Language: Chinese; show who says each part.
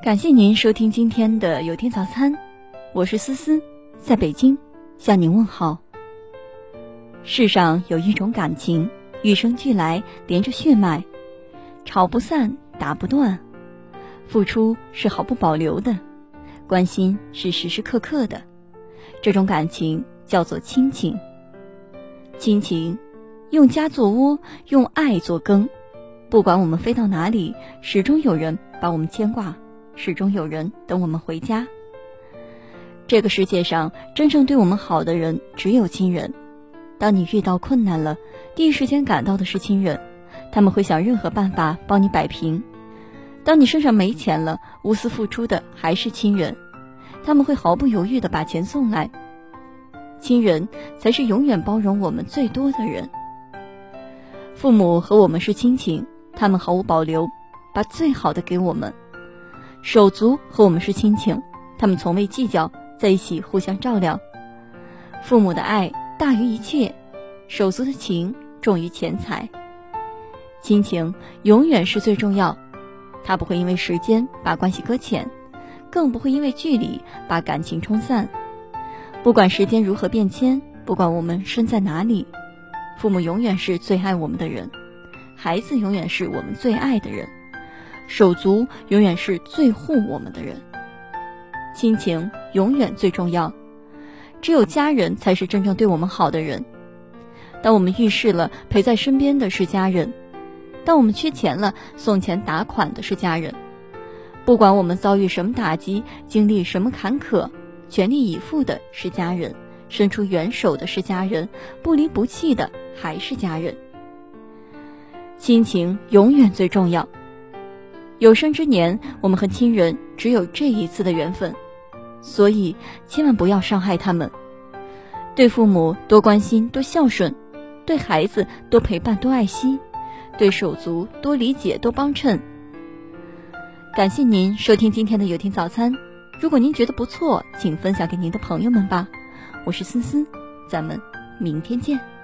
Speaker 1: 感谢您收听今天的有天早餐，我是思思，在北京向您问好。世上有一种感情，与生俱来，连着血脉，吵不散，打不断，付出是毫不保留的，关心是时时刻刻的，这种感情叫做亲情。亲情，用家做窝，用爱做羹，不管我们飞到哪里，始终有人把我们牵挂。始终有人等我们回家。这个世界上真正对我们好的人只有亲人。当你遇到困难了，第一时间赶到的是亲人，他们会想任何办法帮你摆平。当你身上没钱了，无私付出的还是亲人，他们会毫不犹豫的把钱送来。亲人才是永远包容我们最多的人。父母和我们是亲情，他们毫无保留，把最好的给我们。手足和我们是亲情，他们从未计较，在一起互相照料。父母的爱大于一切，手足的情重于钱财。亲情永远是最重要，它不会因为时间把关系搁浅，更不会因为距离把感情冲散。不管时间如何变迁，不管我们身在哪里，父母永远是最爱我们的人，孩子永远是我们最爱的人。手足永远是最护我们的人，亲情永远最重要，只有家人才是真正对我们好的人。当我们遇事了，陪在身边的是家人；当我们缺钱了，送钱打款的是家人。不管我们遭遇什么打击，经历什么坎坷，全力以赴的是家人，伸出援手的是家人，不离不弃的还是家人。亲情永远最重要。有生之年，我们和亲人只有这一次的缘分，所以千万不要伤害他们。对父母多关心、多孝顺，对孩子多陪伴、多爱惜，对手足多理解、多帮衬。感谢您收听今天的有听早餐。如果您觉得不错，请分享给您的朋友们吧。我是思思，咱们明天见。